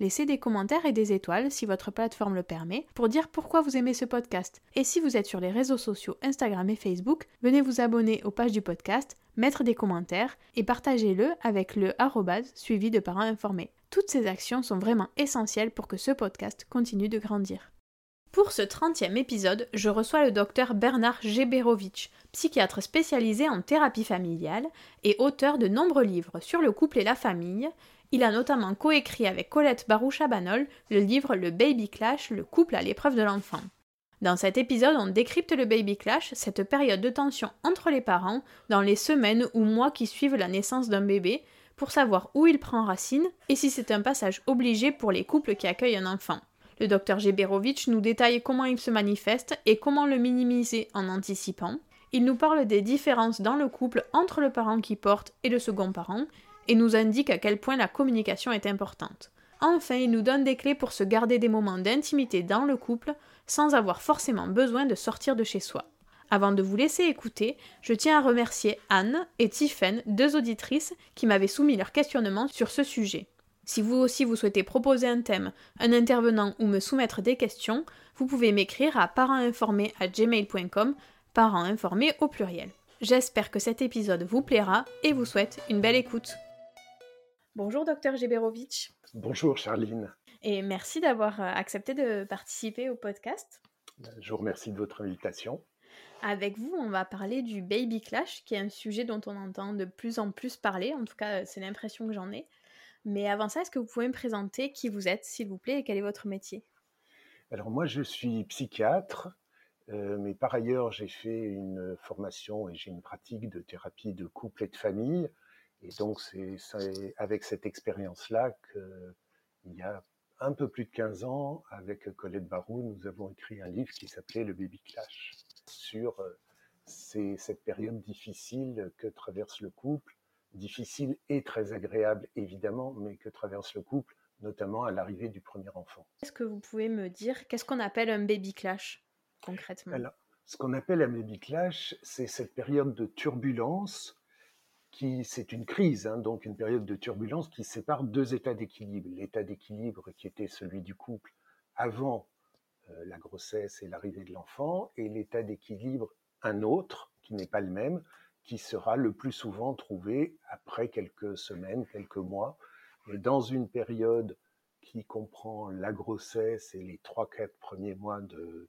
Laissez des commentaires et des étoiles si votre plateforme le permet pour dire pourquoi vous aimez ce podcast. Et si vous êtes sur les réseaux sociaux Instagram et Facebook, venez vous abonner aux pages du podcast, mettre des commentaires et partagez-le avec le arrobase suivi de parents informés. Toutes ces actions sont vraiment essentielles pour que ce podcast continue de grandir. Pour ce 30e épisode, je reçois le docteur Bernard Geberovitch, psychiatre spécialisé en thérapie familiale et auteur de nombreux livres sur le couple et la famille, il a notamment coécrit avec Colette Baroucha-Banol le livre Le Baby Clash, le couple à l'épreuve de l'enfant. Dans cet épisode, on décrypte le baby clash, cette période de tension entre les parents dans les semaines ou mois qui suivent la naissance d'un bébé, pour savoir où il prend racine et si c'est un passage obligé pour les couples qui accueillent un enfant. Le docteur Geberovitch nous détaille comment il se manifeste et comment le minimiser en anticipant. Il nous parle des différences dans le couple entre le parent qui porte et le second parent, et nous indique à quel point la communication est importante. Enfin, il nous donne des clés pour se garder des moments d'intimité dans le couple sans avoir forcément besoin de sortir de chez soi. Avant de vous laisser écouter, je tiens à remercier Anne et Tiffen, deux auditrices qui m'avaient soumis leurs questionnements sur ce sujet. Si vous aussi vous souhaitez proposer un thème, un intervenant ou me soumettre des questions, vous pouvez m'écrire à parentinformés@gmail.com, parents informés au pluriel. J'espère que cet épisode vous plaira et vous souhaite une belle écoute. Bonjour docteur Geberovitch. Bonjour Charline. Et merci d'avoir euh, accepté de participer au podcast. Je vous remercie de votre invitation. Avec vous, on va parler du baby clash, qui est un sujet dont on entend de plus en plus parler. En tout cas, c'est l'impression que j'en ai. Mais avant ça, est-ce que vous pouvez me présenter qui vous êtes, s'il vous plaît, et quel est votre métier? Alors moi, je suis psychiatre, euh, mais par ailleurs, j'ai fait une formation et j'ai une pratique de thérapie de couple et de famille. Et donc, c'est avec cette expérience-là qu'il y a un peu plus de 15 ans, avec Colette Barou, nous avons écrit un livre qui s'appelait Le Baby Clash sur euh, cette période difficile que traverse le couple, difficile et très agréable évidemment, mais que traverse le couple, notamment à l'arrivée du premier enfant. Est-ce que vous pouvez me dire qu'est-ce qu'on appelle un baby clash concrètement? Alors, ce qu'on appelle un baby clash, c'est cette période de turbulence qui, c'est une crise, hein, donc une période de turbulence qui sépare deux états d'équilibre. L'état d'équilibre qui était celui du couple avant euh, la grossesse et l'arrivée de l'enfant, et l'état d'équilibre un autre, qui n'est pas le même, qui sera le plus souvent trouvé après quelques semaines, quelques mois. Et dans une période qui comprend la grossesse et les trois, quatre premiers mois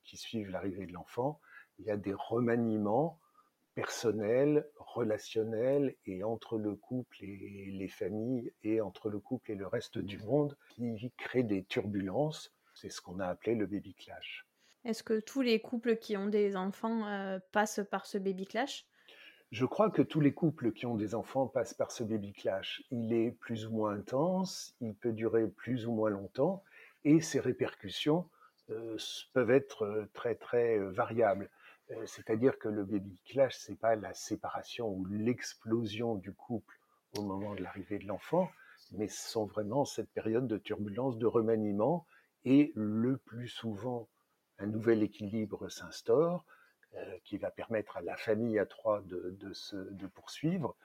qui suivent l'arrivée de l'enfant, il y a des remaniements personnel, relationnel et entre le couple et les familles et entre le couple et le reste du monde qui crée des turbulences. C'est ce qu'on a appelé le baby clash. Est-ce que tous les couples qui ont des enfants euh, passent par ce baby clash? Je crois que tous les couples qui ont des enfants passent par ce baby clash. Il est plus ou moins intense, il peut durer plus ou moins longtemps et ses répercussions euh, peuvent être euh, très très variables. C'est-à-dire que le baby clash, c'est pas la séparation ou l'explosion du couple au moment de l'arrivée de l'enfant, mais ce sont vraiment cette période de turbulence, de remaniement, et le plus souvent, un nouvel équilibre s'instaure, euh, qui va permettre à la famille à trois de, de, poursuivre.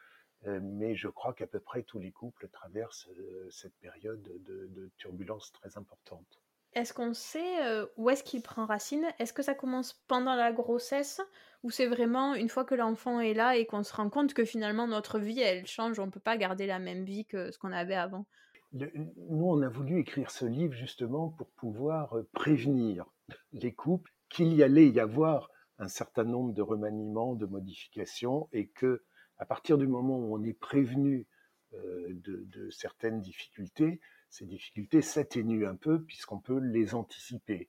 Euh, mais je crois qu'à peu près tous les couples traversent euh, cette période de, de turbulence très importante. Est-ce qu'on sait euh, où est-ce qu'il prend racine? Est-ce que ça commence pendant la grossesse ou c'est vraiment une fois que l'enfant est là et qu'on se rend compte que finalement notre vie elle change, on ne peut pas garder la même vie que ce qu'on avait avant? Nous, on a voulu écrire ce livre justement pour pouvoir euh, prévenir les couples qu'il y allait y avoir un certain nombre de remaniements, de modifications et que à partir du moment où on est prévenu euh, de certaines difficultés, ces difficultés s'atténuent un peu puisqu'on peut les anticiper.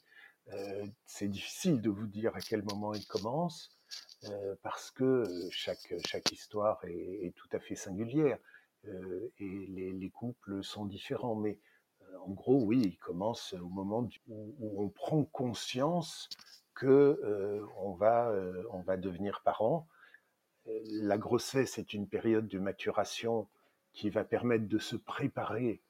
Euh, c'est difficile de vous dire à quel moment ils commencent euh, parce que chaque, chaque histoire est, tout à fait singulière et les, les, couples sont différents. Mais en gros, oui, ils commencent au moment où, on prend conscience que on, va, va devenir parent. La grossesse est une période de maturation qui va permettre de se préparer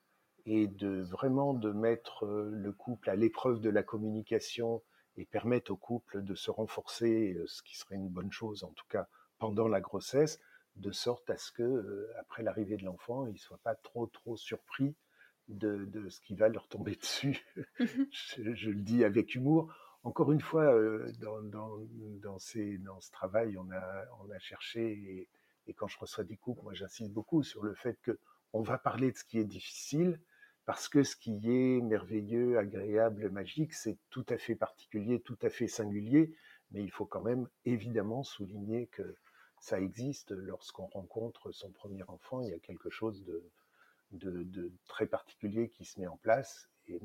et de vraiment de mettre euh, le couple à l'épreuve de la communication et permettre au couple de se renforcer, euh, ce qui serait une bonne chose en tout cas pendant la grossesse, de sorte à ce que euh, après l'arrivée de l'enfant, ils soient pas trop trop surpris de, de, ce qui va leur tomber dessus. je, le dis avec humour. Encore une fois, dans, dans, dans, ces, dans ce travail, on a, on a cherché, et, et quand je reçois des couples, moi j'insiste beaucoup sur le fait que on va parler de ce qui est difficile, parce que ce qui est merveilleux, agréable, magique, c'est tout à fait particulier, tout à fait singulier, mais il faut quand même évidemment souligner que ça existe lorsqu'on rencontre son premier enfant, il y a quelque chose de, très particulier qui se met en place, et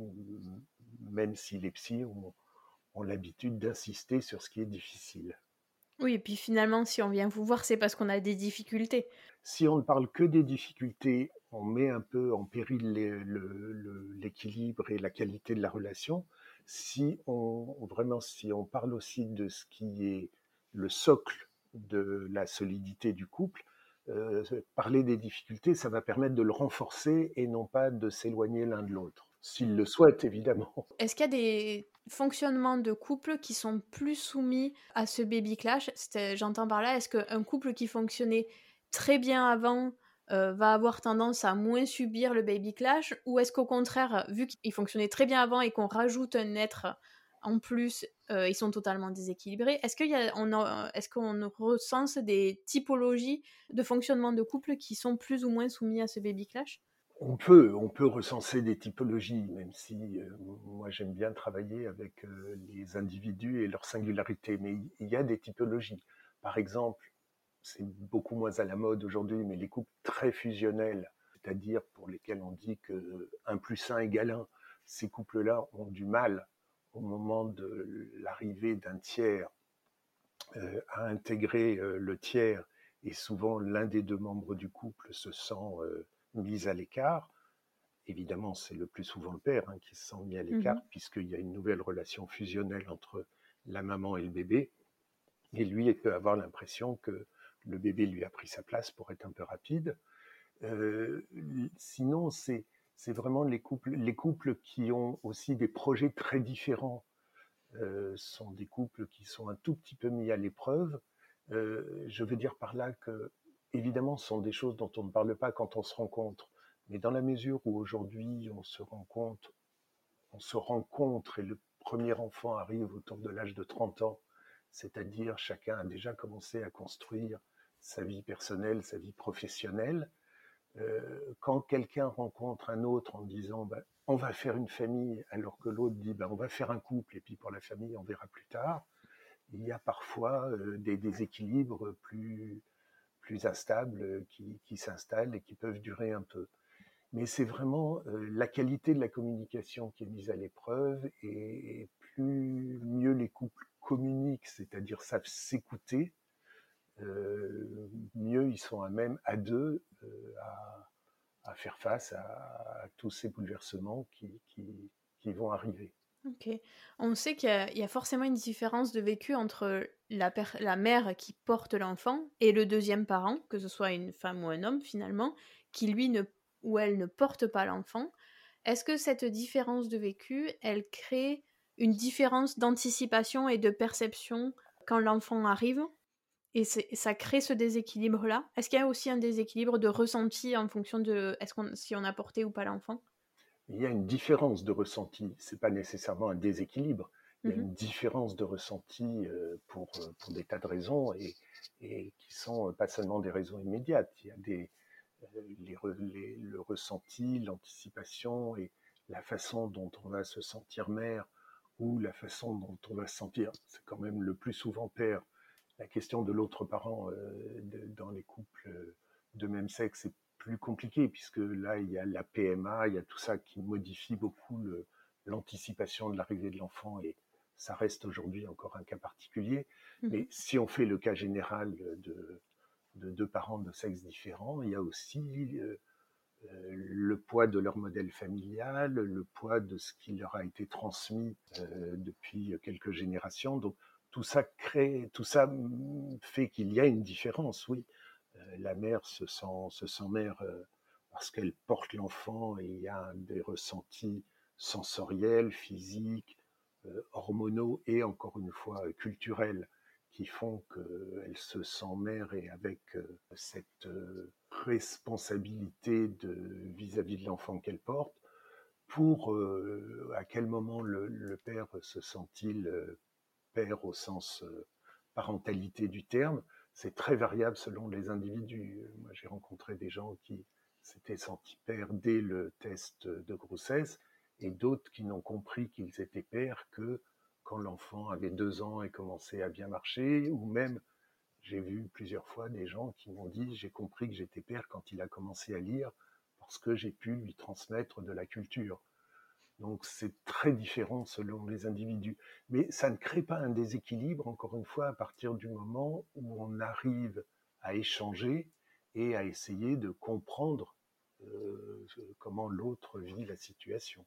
même si les psys ont l'habitude d'insister sur ce qui est difficile. Oui, et puis finalement, si on vient vous voir, c'est parce qu'on a des difficultés. Si on ne parle que des difficultés, on met un peu en péril l'équilibre et la qualité de la relation. Si on vraiment, si on parle aussi de ce qui est le socle de la solidité du couple, euh, parler des difficultés, ça va permettre de le renforcer et non pas de s'éloigner l'un de l'autre, s'il le souhaite évidemment. Est-ce qu'il y a des fonctionnements de couple qui sont plus soumis à ce baby clash. J'entends par là, est-ce qu'un couple qui fonctionnait très bien avant euh, va avoir tendance à moins subir le baby clash? Ou est-ce qu'au contraire, vu qu'il fonctionnait très bien avant et qu'on rajoute un être en plus, euh, ils sont totalement déséquilibrés Est-ce qu'il est qu'on recense des typologies de fonctionnement de couple qui sont plus ou moins soumis à ce baby clash? On peut, on peut recenser des typologies, même si euh, moi j'aime bien travailler avec les individus et leur singularité, mais il y a des typologies. Par exemple, c'est beaucoup moins à la mode aujourd'hui, mais les couples très fusionnels, c'est-à-dire pour lesquels on dit que 1 plus 1 égale 1, ces couples-là ont du mal au moment de l'arrivée d'un tiers euh, à intégrer euh, le tiers et souvent l'un des deux membres du couple se sent euh, mis à l'écart. Évidemment, c'est le plus souvent le père hein, qui se sent mis à l'écart mmh puisqu'il y a une nouvelle relation fusionnelle entre la maman et le bébé. Et lui, il peut avoir l'impression que le bébé lui a pris sa place pour être un peu rapide. Euh, sinon, c'est vraiment les couples, les couples qui ont aussi des projets très différents. Euh, sont des couples qui sont un tout petit peu mis à l'épreuve. Euh, je veux dire par là que, évidemment, ce sont des choses dont on ne parle pas quand on se rencontre. Mais dans la mesure où aujourd'hui on se rencontre, on se rencontre et le premier enfant arrive autour de l'âge de 30 ans, c'est-à-dire chacun a déjà commencé à construire sa vie personnelle, sa vie professionnelle. Euh, quand quelqu'un rencontre un autre en disant ben, on va faire une famille, alors que l'autre dit ben, on va faire un couple et puis pour la famille on verra plus tard, il y a parfois des déséquilibres plus, plus instables qui, qui s'installent et qui peuvent durer un peu. Mais c'est vraiment la qualité de la communication qui est mise à l'épreuve et, plus mieux les couples communiquent, c'est-à-dire savent s'écouter, mieux ils sont à même à deux à, faire face à, tous ces bouleversements qui vont arriver. On sait qu'il y, a forcément une différence de vécu entre la, mère qui porte l'enfant et le deuxième parent, que ce soit une femme ou un homme finalement, qui lui ou elle ne porte pas l'enfant. Est-ce que cette différence de vécu, elle crée une différence d'anticipation et de perception quand l'enfant arrive? Et ça crée ce déséquilibre-là? Est-ce qu'il y a aussi un déséquilibre de ressenti en fonction de si on a porté ou pas l'enfant? Il y a une différence de ressenti. C'est pas nécessairement un déséquilibre. Il y a mmh une différence de ressenti euh, pour, euh, pour des tas de raisons et, et qui sont euh, pas seulement des raisons immédiates. Il y a des, les, les, le ressenti, l'anticipation et la façon dont on va se sentir mère ou la façon dont on va se sentir, c'est quand même le plus souvent père. La question de l'autre parent de, dans les couples de même sexe est plus compliqué puisque là il y a la PMA, il y a tout ça qui modifie beaucoup l'anticipation de l'arrivée de l'enfant et ça reste aujourd'hui encore un cas particulier. Mmh. Mais si on fait le cas général de, deux parents de sexe différents, il y a aussi euh, euh, le poids de leur modèle familial, le poids de ce qui leur a été transmis euh, depuis quelques générations. Donc tout ça crée, tout ça fait qu'il y a une différence, oui. Euh, la mère se sent, se sent mère euh, parce qu'elle porte l'enfant et il y a des ressentis sensoriels, physiques, euh, hormonaux et encore une fois culturels qui font qu'elle se sent mère et avec cette responsabilité vis-à-vis de l'enfant qu'elle porte. Pour à quel moment le père se sent-il père au sens parentalité du terme? C'est très variable selon les individus. Moi, j'ai rencontré des gens qui s'étaient sentis pères dès le test de grossesse et d'autres qui n'ont compris qu'ils étaient pères que quand l'enfant avait deux ans et commençait à bien marcher, ou même j'ai vu plusieurs fois des gens qui m'ont dit j'ai compris que j'étais père quand il a commencé à lire parce que j'ai pu lui transmettre de la culture. Donc c'est très différent selon les individus. Mais ça ne crée pas un déséquilibre, encore une fois, à partir du moment où on arrive à échanger et à essayer de comprendre euh, comment l'autre vit la situation.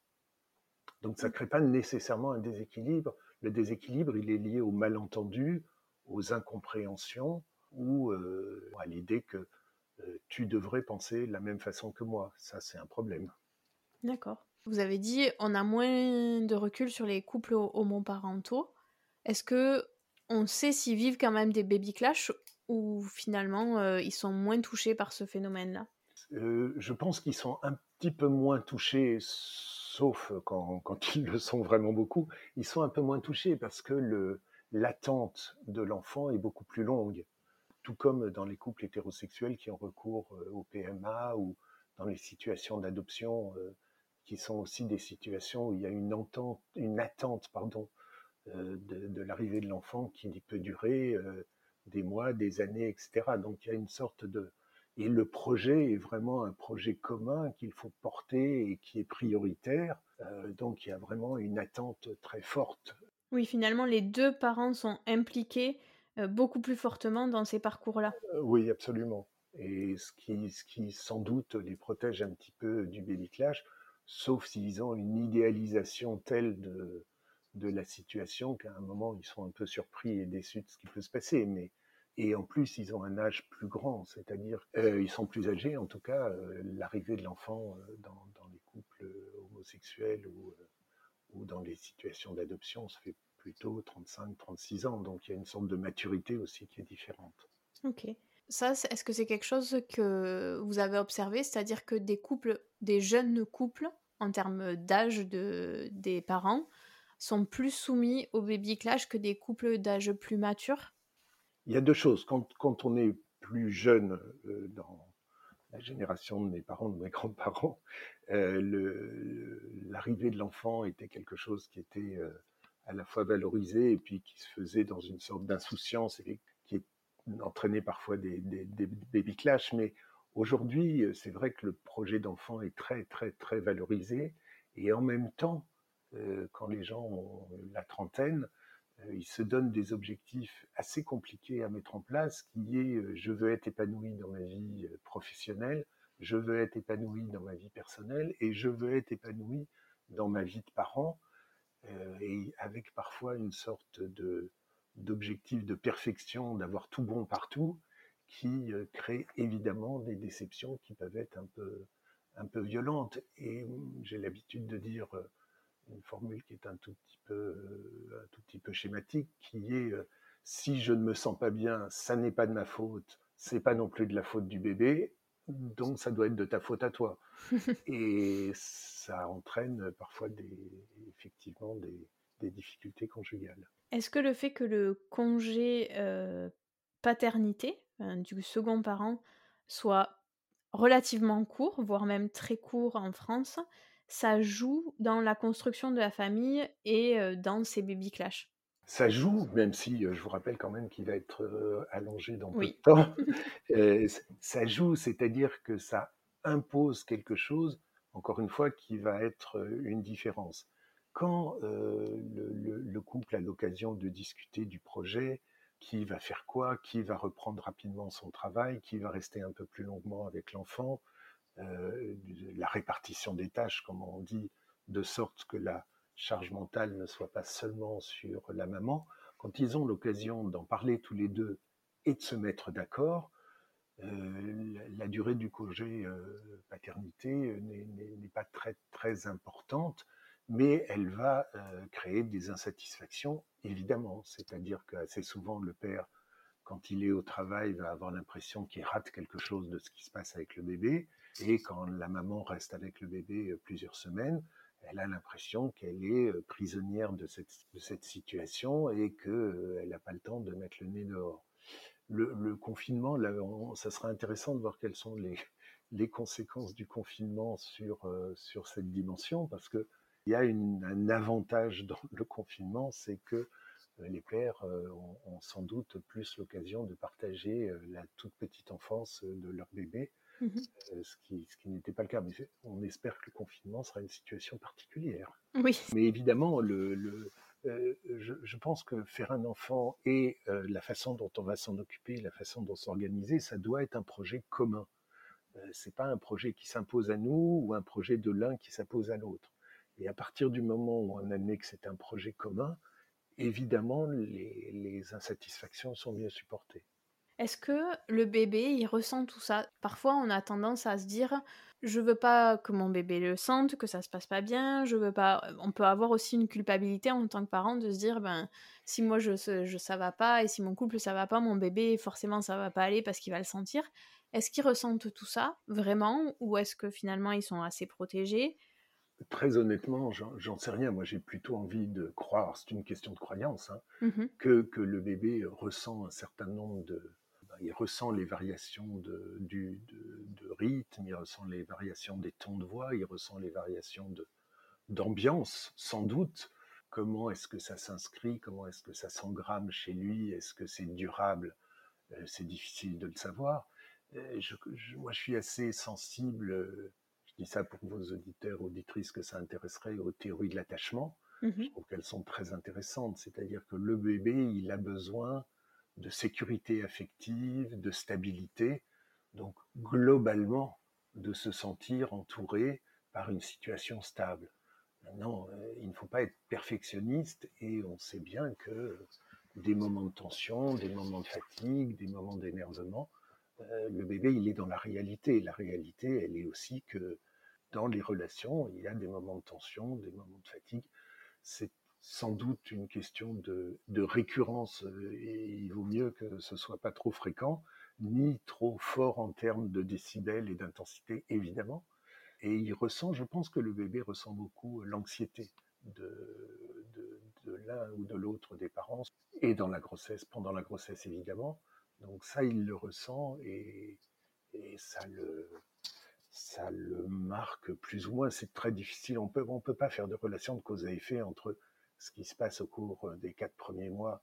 Donc ça ne crée pas nécessairement un déséquilibre. Le déséquilibre, il est lié au malentendu, aux incompréhensions ou euh, à l'idée que euh, tu devrais penser de la même façon que moi. Ça, c'est un problème. D'accord. Vous avez dit on a moins de recul sur les couples homoparentaux. Est-ce que on sait s'ils vivent quand même des baby clash ou finalement euh, ils sont moins touchés par ce phénomène-là? Euh, Je pense qu'ils sont un petit peu moins touchés, sauf quand, quand, ils le sont vraiment beaucoup. Ils sont un peu moins touchés parce que l'attente de l'enfant est beaucoup plus longue. Tout comme dans les couples hétérosexuels qui ont recours euh, au PMA ou dans les situations d'adoption qui sont aussi des situations où il y a une, entente, une attente pardon, euh, de, l'arrivée de l'enfant qui peut durer euh, des mois, des années, etc. Donc il y a une sorte de... Et le projet est vraiment un projet commun qu'il faut porter et qui est prioritaire. Euh, donc il y a vraiment une attente très forte. Oui, finalement, les deux parents sont impliqués beaucoup plus fortement dans ces parcours-là. oui, absolument. Et ce qui, ce qui sans doute les protège un petit peu du clash, sauf s'ils ont une idéalisation telle de, la situation qu'à un moment ils sont un peu surpris et déçus de ce qui peut se passer. Mais et en plus ils ont un âge plus grand, c'est-à-dire euh, ils sont plus âgés. En tout cas, euh, l'arrivée de l'enfant euh, dans, les couples homosexuels ou, ou dans les situations d'adoption se fait plutôt 35-36 ans. Donc il y a une sorte de maturité aussi qui est différente. Ok. Ça, est-ce que c'est quelque chose que vous avez observé, c'est-à-dire que des couples, des jeunes couples, en termes d'âge de, des parents, sont plus soumis au baby clash que des couples d'âge plus matures Il y a deux choses. Quand, on est plus jeune euh, dans la génération de mes parents, de mes grands-parents, euh, l'arrivée de l'enfant était quelque chose qui était euh, à la fois valorisé et puis qui se faisait dans une sorte d'insouciance qui entraînait parfois des, des, baby clash. Mais aujourd'hui, c'est vrai que le projet d'enfant est très, très, très valorisé. Et en même temps, euh, quand les gens ont la trentaine, euh, ils se donnent des objectifs assez compliqués à mettre en place, qui est euh, je veux être épanoui dans ma vie professionnelle, je veux être épanoui dans ma vie personnelle et je veux être épanoui dans ma vie de parent, et avec parfois une sorte de d'objectif de perfection, d'avoir tout bon partout, qui crée évidemment des déceptions qui peuvent être un peu un peu violentes. Et hum, j'ai l'habitude de dire une formule qui est un tout petit peu, euh, un tout petit peu schématique, qui est euh, si je ne me sens pas bien, ça n'est pas de ma faute, c'est pas non plus de la faute du bébé, donc ça doit être de ta faute à toi. Et ça entraîne parfois des, effectivement des, des difficultés conjugales. Est-ce que le fait que le congé euh, paternité du second parent soit relativement court, voire même très court en France, ça joue dans la construction de la famille et dans ces baby clash. Ça joue, même si je vous rappelle quand même qu'il va être allongé dans peu de temps. ça joue, c'est-à-dire que ça impose quelque chose, encore une fois, qui va être une différence. Quand le, le, couple a l'occasion de discuter du projet, qui va faire quoi, qui va reprendre rapidement son travail, qui va rester un peu plus longuement avec l'enfant, euh, la répartition des tâches, comme on dit, de sorte que la charge mentale ne soit pas seulement sur la maman. Quand ils ont l'occasion d'en parler tous les deux et de se mettre d'accord, euh, la, durée du congé euh, paternité n'est pas très très importante, mais elle va créer des insatisfactions évidemment. C'est-à-dire qu'assez souvent le père, quand il est au travail, va avoir l'impression qu'il rate quelque chose de ce qui se passe avec le bébé. Et quand la maman reste avec le bébé euh, plusieurs semaines, elle a l'impression qu'elle est euh, prisonnière de cette, situation et qu'elle euh, n'a pas le temps de mettre le nez dehors. Le, confinement, ça sera intéressant de voir quelles sont les, conséquences du confinement sur, sur cette dimension, parce qu'il y a une, un avantage dans le confinement, c'est que les pères ont, ont, sans doute plus l'occasion de partager la toute petite enfance de leur bébé Mmh euh, ce qui, ce qui n'était pas le cas. Mais on espère que le confinement sera une situation particulière. Oui. Mais évidemment, le, le euh, je, je, pense que faire un enfant et euh, la façon dont on va s'en occuper, la façon dont s'organiser, ça doit être un projet commun. Euh, c'est pas un projet qui s'impose à nous ou un projet de l'un qui s'impose à l'autre. Et à partir du moment où on admet que c'est un projet commun, évidemment, les, insatisfactions sont mieux supportées. Est-ce que le bébé, il ressent tout ça? Parfois, on a tendance à se dire je veux pas que mon bébé le sente, que ça se passe pas bien, je veux pas on peut avoir aussi une culpabilité en tant que parent de se dire ben si moi je, je ça va pas et si mon couple ça va pas, mon bébé forcément ça va pas aller parce qu'il va le sentir. Est-ce qu'ils ressentent tout ça vraiment? Ou est-ce que finalement ils sont assez protégés? Très honnêtement, j'en sais rien. Moi, j'ai plutôt envie de croire, c'est une question de croyance, hein, mmh que, que le bébé ressent un certain nombre de, il ressent les variations de, du, de, rythme, il ressent les variations des tons de voix, il ressent les variations de, d'ambiance, sans doute. Comment est-ce que ça s'inscrit Comment est-ce que ça s'engramme chez lui Est-ce que c'est durable euh, C'est difficile de le savoir. Euh, je, moi, je suis assez sensible, euh, dis ça pour vos auditeurs, auditrices, que ça intéresserait aux théories de l'attachement. Mmh je trouve qu'elles sont très intéressantes. C'est-à-dire que le bébé, il a besoin de sécurité affective, de stabilité, donc globalement de se sentir entouré par une situation stable. Maintenant, euh, il ne faut pas être perfectionniste et on sait bien que des moments de tension, des moments de fatigue, des moments d'énervement, euh, le bébé, il est dans la réalité. La réalité, elle est aussi que dans les relations, il y a des moments de tension, des moments de fatigue. C'est sans doute une question de, récurrence euh, et il vaut mieux que ce soit pas trop fréquent ni trop fort en termes de décibels et d'intensité évidemment et il ressent je pense que le bébé ressent beaucoup l'anxiété de, l'un ou de l'autre des parents et dans la grossesse pendant la grossesse évidemment donc ça il le ressent et ça le ça le marque plus ou moins c'est très difficile on peut on peut pas faire de relation de cause à effet entre ce qui se passe au cours des quatre premiers mois,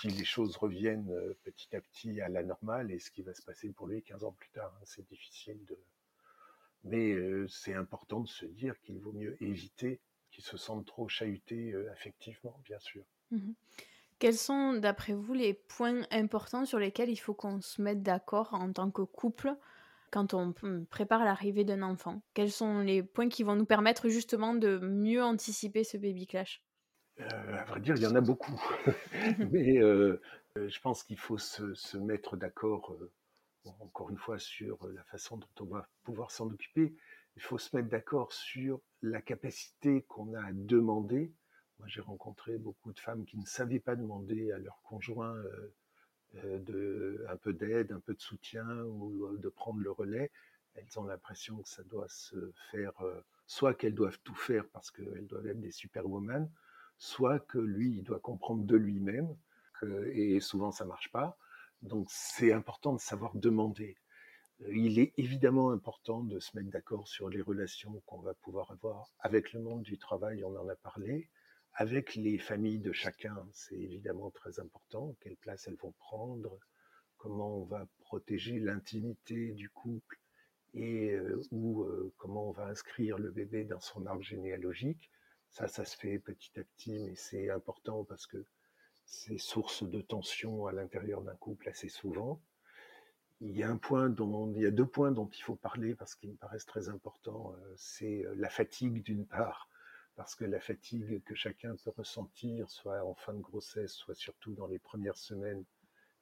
si les choses reviennent petit à petit à la normale et ce qui va se passer pour lui 15 ans plus tard. Hein. c'est difficile de. Mais c'est important de se dire qu'il vaut mieux éviter qu'il se sente trop chahuté affectivement, bien sûr. Mmh Quels sont, d'après vous, les points importants sur lesquels il faut qu'on se mette d'accord en tant que couple quand on prépare l'arrivée d'un enfant? Quels sont les points qui vont nous permettre justement de mieux anticiper ce baby clash? Euh, À vrai dire, il y en a beaucoup. Mais euh, euh, je pense qu'il faut se, mettre d'accord, encore une fois, sur la façon dont on va pouvoir s'en occuper. Il faut se mettre d'accord sur la capacité qu'on a à demander. Moi, j'ai rencontré beaucoup de femmes qui ne savaient pas demander à leur conjoint euh, de, un peu d'aide, un peu de soutien ou euh, de prendre le relais, elles ont l'impression que ça doit se faire, euh, soit qu'elles doivent tout faire parce qu'elles doivent être des superwoman, soit que lui, il doit comprendre de lui-même, et souvent ça marche pas. Donc c'est important de savoir demander. Il est évidemment important de se mettre d'accord sur les relations qu'on va pouvoir avoir avec le monde du travail, on en a parlé, avec les familles de chacun, c'est évidemment très important, quelle place elles vont prendre, comment on va protéger l'intimité du couple et euh, euh, comment on va inscrire le bébé dans son arbre généalogique. Ça, ça se fait petit à petit, mais c'est important parce que c'est source de tension à l'intérieur d'un couple assez souvent. Il y a un point dont, il y a deux points dont il faut parler parce qu'ils me paraissent très importants. Euh, c'est la fatigue d'une part parce que la fatigue que chacun peut ressentir, soit en fin de grossesse, soit surtout dans les premières semaines,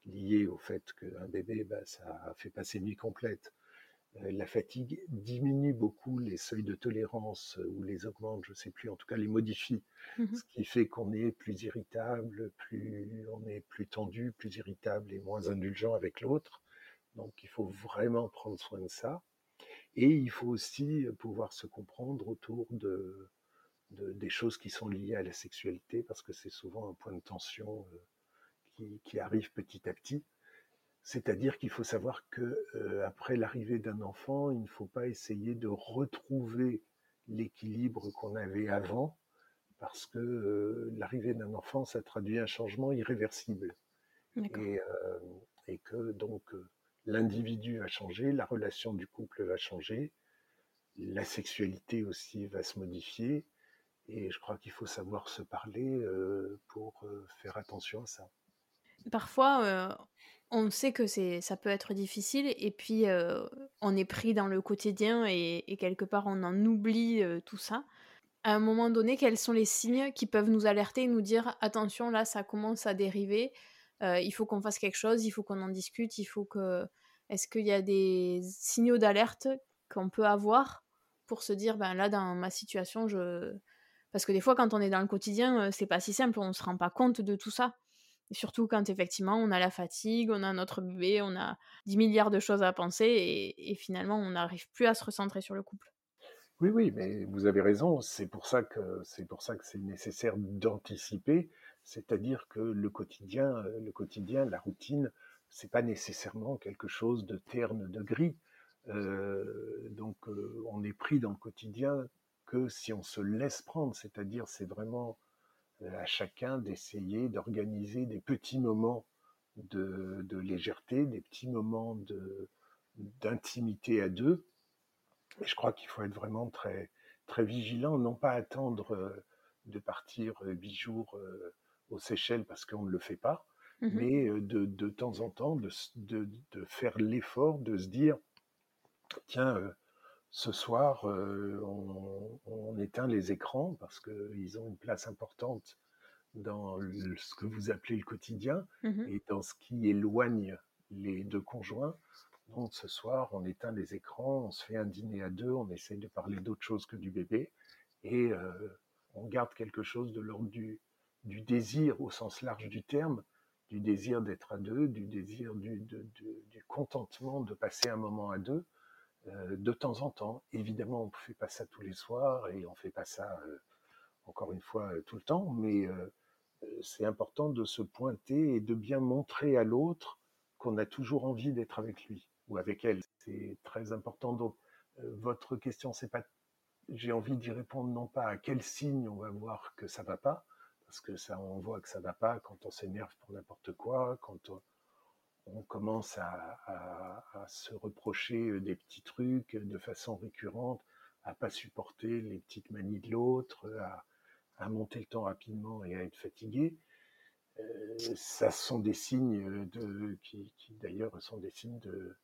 liées au fait qu'un bébé, bah, ça fait passer nuit complète. Euh, la fatigue diminue beaucoup les seuils de tolérance ou les augmente, je ne sais plus, en tout cas les modifie, mmh ce qui fait qu'on est plus irritable, plus on est plus tendu, plus irritable et moins indulgent avec l'autre. Donc il faut vraiment prendre soin de ça. Et il faut aussi pouvoir se comprendre autour de, des choses qui sont liées à la sexualité, parce que c'est souvent un point de tension euh, qui, arrive petit à petit. C'est-à-dire qu'il faut savoir que euh, après l'arrivée d'un enfant, il ne faut pas essayer de retrouver l'équilibre qu'on avait avant, parce que euh, l'arrivée d'un enfant, ça traduit un changement irréversible. Et, et, que donc l'individu va changer, la relation du couple va changer, la sexualité aussi va se modifier, et je crois qu'il faut savoir se parler euh, pour euh, faire attention à ça. Parfois, euh, on sait que c'est, ça peut être difficile et puis on est pris dans le quotidien et, quelque part on en oublie tout ça. À un moment donné, quels sont les signes qui peuvent nous alerter et nous dire attention, là ça commence à dériver, il faut qu'on fasse quelque chose, il faut qu'on en discute, il faut que. Est-ce qu'il y a des signaux d'alerte qu'on peut avoir pour se dire ben là dans ma situation je parce que des fois, quand on est dans le quotidien, euh, c'est pas si simple, on se rend pas compte de tout ça. surtout quand effectivement on a la fatigue, on a notre bébé, on a 10 milliards de choses à penser et, finalement on n'arrive plus à se recentrer sur le couple. Oui, oui, mais vous avez raison. C'est pour ça que c'est pour ça que c'est nécessaire d'anticiper, c'est-à-dire que le quotidien, euh, le quotidien, la routine, c'est pas nécessairement quelque chose de terne, de gris. Euh, donc on est pris dans le quotidien que si on se laisse prendre, c'est-à-dire c'est vraiment euh, à chacun d'essayer d'organiser des petits moments de, légèreté, des petits moments d'intimité à deux. Et je crois qu'il faut être vraiment très, très vigilant, non pas attendre euh, de partir euh, huit jours aux Seychelles parce qu'on ne le fait pas, mmh mais de, de, temps en temps de faire l'effort de se dire, tiens, ce soir, euh, on, éteint les écrans parce qu'ils ont une place importante dans ce que vous appelez le quotidien mmh et dans ce qui éloigne les deux conjoints. Donc ce soir, on éteint les écrans, on se fait un dîner à deux, on essaye de parler d'autre chose que du bébé et euh, on garde quelque chose de l'ordre du, désir au sens large du terme, du désir d'être à deux, du désir du contentement de passer un moment à deux de temps en temps. Évidemment, on ne fait pas ça tous les soirs et on ne fait pas ça, euh, encore une fois, euh, tout le temps, mais c'est important de se pointer et de bien montrer à l'autre qu'on a toujours envie d'être avec lui ou avec elle. C'est très important. Donc, votre question, c'est pas j'ai envie d'y répondre non pas à quel signe on va voir que ça va pas, parce que ça, on voit que ça va pas quand on s'énerve pour n'importe quoi, quand on, commence à, se reprocher des petits trucs de façon récurrente, à pas supporter les petites manies de l'autre, à, monter le temps rapidement et à être fatigué. Euh, ça sont des signes de, qui, d'ailleurs sont des signes de,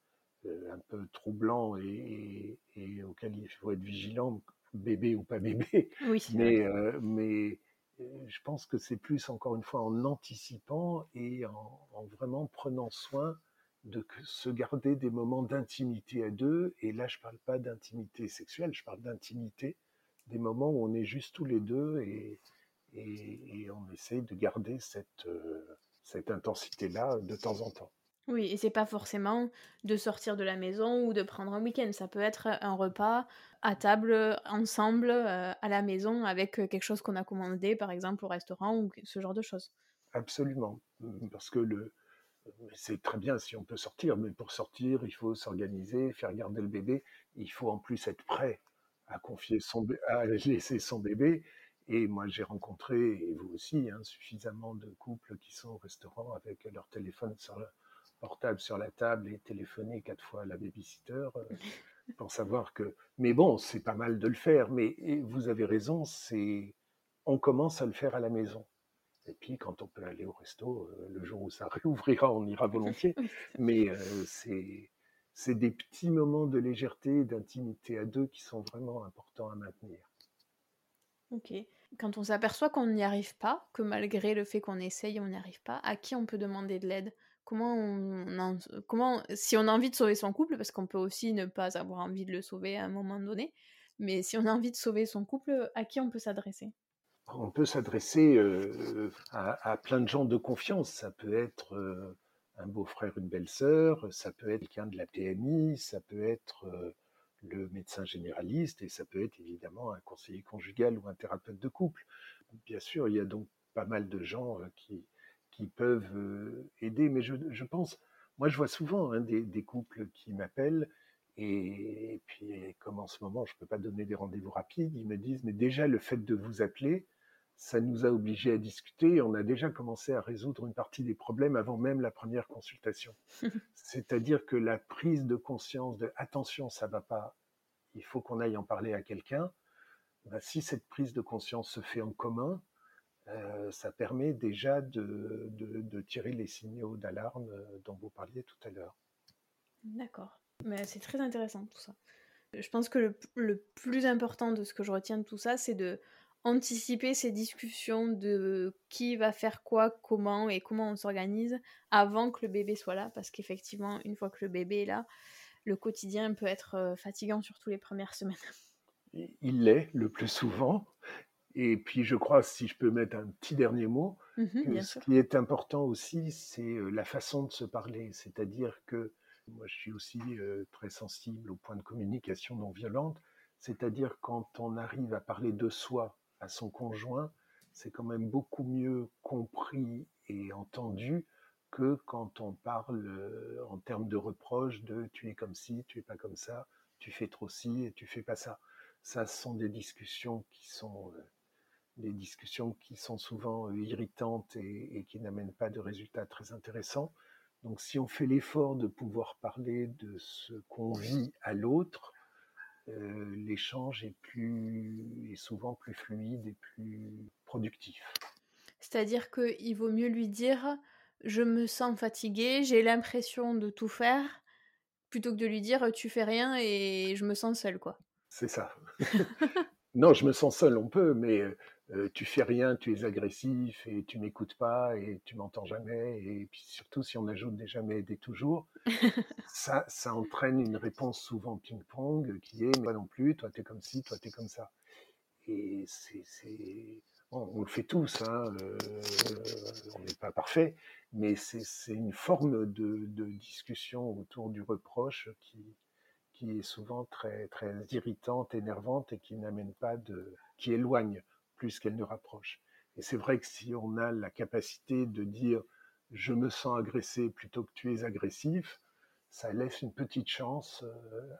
un peu troublants et, auxquels il faut être vigilant, bébé ou pas bébé. Oui, mais, euh, mais je pense que c'est plus, encore une fois, en anticipant et en, vraiment prenant soin de se garder des moments d'intimité à deux. Et là, je ne parle pas d'intimité sexuelle, je parle d'intimité, des moments où on est juste tous les deux et, on essaie de garder euh, cette intensité-là de temps en temps. Oui, et c'est pas forcément de sortir de la maison ou de prendre un week-end. Ça peut être un repas à table, ensemble, euh, à la maison, avec euh, quelque chose qu'on a commandé, par exemple, au restaurant ou ce genre de choses. Absolument. Mmh, parce que le, c'est très bien si on peut sortir, mais pour sortir, il faut s'organiser, faire garder le bébé. Il faut en plus être prêt à confier son, à laisser son bébé. Et moi, j'ai rencontré, et vous aussi, hein, suffisamment de couples qui sont au restaurant avec leur téléphone sur le, portable sur la table et téléphoner quatre fois à la babysitter euh, pour savoir que. Mais bon, c'est pas mal de le faire. Mais vous avez raison, c'est on commence à le faire à la maison. Et puis quand on peut aller au resto, euh, le jour où ça réouvrira, on ira volontiers. Mais euh, c'est c'est des petits moments de légèreté, d'intimité à deux qui sont vraiment importants à maintenir. Ok. Quand on s'aperçoit qu'on n'y arrive pas, que malgré le fait qu'on essaye, on n'y arrive pas, à qui on peut demander de l'aide? Comment on, comment si on a envie de sauver son couple parce qu'on peut aussi ne pas avoir envie de le sauver à un moment donné mais si on a envie de sauver son couple à qui on peut s'adresser? On peut s'adresser euh, à, plein de gens de confiance. Ça peut être euh, un beau-frère une belle-sœur ça peut être quelqu'un de la PMI ça peut être euh, le médecin généraliste et ça peut être évidemment un conseiller conjugal ou un thérapeute de couple. Bien sûr il y a donc pas mal de gens qui qui peuvent euh, aider. Mais je, je, pense, moi je vois souvent hein, des, des, couples qui m'appellent et, puis comme en ce moment je ne peux pas donner des rendez-vous rapides, ils me disent mais déjà le fait de vous appeler, ça nous a obligés à discuter. On a déjà commencé à résoudre une partie des problèmes avant même la première consultation. C'est-à-dire que la prise de conscience de attention, ça va pas, il faut qu'on aille en parler à quelqu'un. Ben, si cette prise de conscience se fait en commun, euh, ça permet déjà de, de, tirer les signaux d'alarme euh, dont vous parliez tout à l'heure. D'accord. Mais c'est très intéressant tout ça. Je pense que le, le, plus important de ce que je retiens de tout ça, c'est de anticiper ces discussions de qui va faire quoi, comment et comment on s'organise avant que le bébé soit là, parce qu'effectivement, une fois que le bébé est là, le quotidien peut être euh, fatigant, surtout les premières semaines. Il l'est le plus souvent, et puis, je crois, si je peux mettre un petit dernier mot, mmh ce qui est important aussi, c'est euh, la façon de se parler. C'est-à-dire que moi, je suis aussi euh, très sensible au point de communication non violente. C'est-à-dire quand on arrive à parler de soi à son conjoint, c'est quand même beaucoup mieux compris et entendu que quand on parle euh, en termes de reproches de tu es comme ci, tu es pas comme ça, tu fais trop ci et tu fais pas ça. Ça, ce sont des discussions qui sont des discussions qui sont souvent euh, irritantes et, qui n'amènent pas de résultats très intéressants. Donc si on fait l'effort de pouvoir parler de ce qu'on vit à l'autre, euh, l'échange est plus est souvent plus fluide et plus productif. C'est-à-dire qu'il vaut mieux lui dire je me sens fatigué, j'ai l'impression de tout faire, plutôt que de lui dire tu fais rien et je me sens seul quoi. C'est ça. non, je me sens seul, on peut, mais euh, tu fais rien, tu es agressif et tu m'écoutes pas et tu m'entends jamais. Et puis surtout, si on ajoute des jamais et des toujours, ça, ça entraîne une réponse souvent ping-pong qui est moi non plus, toi t'es comme ci, toi t'es comme ça. Et c'est, on le fait tous, hein, euh, on n'est pas parfait, mais c'est une forme de, de, discussion autour du reproche qui, qui est souvent très, très irritante, énervante et qui n'amène pas de, qui éloigne plus qu'elle ne rapproche. Et c'est vrai que si on a la capacité de dire je me sens agressé plutôt que tu es agressif, ça laisse une petite chance euh,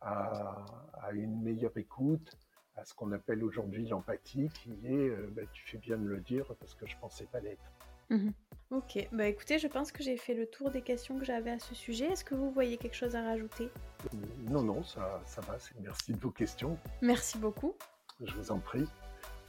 à, une meilleure écoute à ce qu'on appelle aujourd'hui l'empathie, qui est, euh, bah, tu fais bien de le dire parce que je pensais pas l'être. Mhm. Ok, bah écoutez, je pense que j'ai fait le tour des questions que j'avais à ce sujet. Est-ce que vous voyez quelque chose à rajouter? Non, non, ça, ça va. Merci de vos questions. Merci beaucoup. Je vous en prie.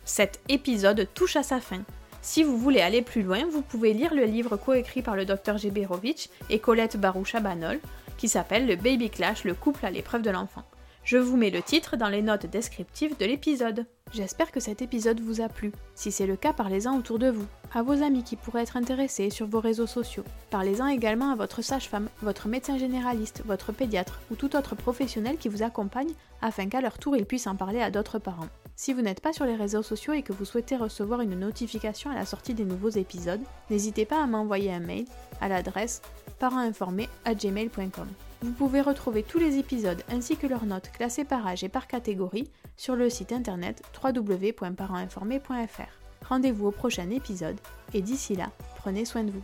Cet épisode touche à sa fin. Si vous voulez aller plus loin, vous pouvez lire le livre coécrit par le Dr Geberovitch et Colette Baroucha-Banol, qui s'appelle Le Baby Clash, le couple à l'épreuve de l'enfant. Je vous mets le titre dans les notes descriptives de l'épisode. J'espère que cet épisode vous a plu. Si c'est le cas, parlez-en autour de vous, à vos amis qui pourraient être intéressés sur vos réseaux sociaux. Parlez-en également à votre sage-femme, votre médecin généraliste, votre pédiatre ou tout autre professionnel qui vous accompagne afin qu'à leur tour ils puissent en parler à d'autres parents. Si vous n'êtes pas sur les réseaux sociaux et que vous souhaitez recevoir une notification à la sortie des nouveaux épisodes, n'hésitez pas à m'envoyer un mail à l'adresse parentinformé@gmail.com. Vous pouvez retrouver tous les épisodes ainsi que leurs notes classées par âge et par catégorie sur le site internet www.parentinformé.fr. Rendez-vous au prochain épisode et d'ici là, prenez soin de vous.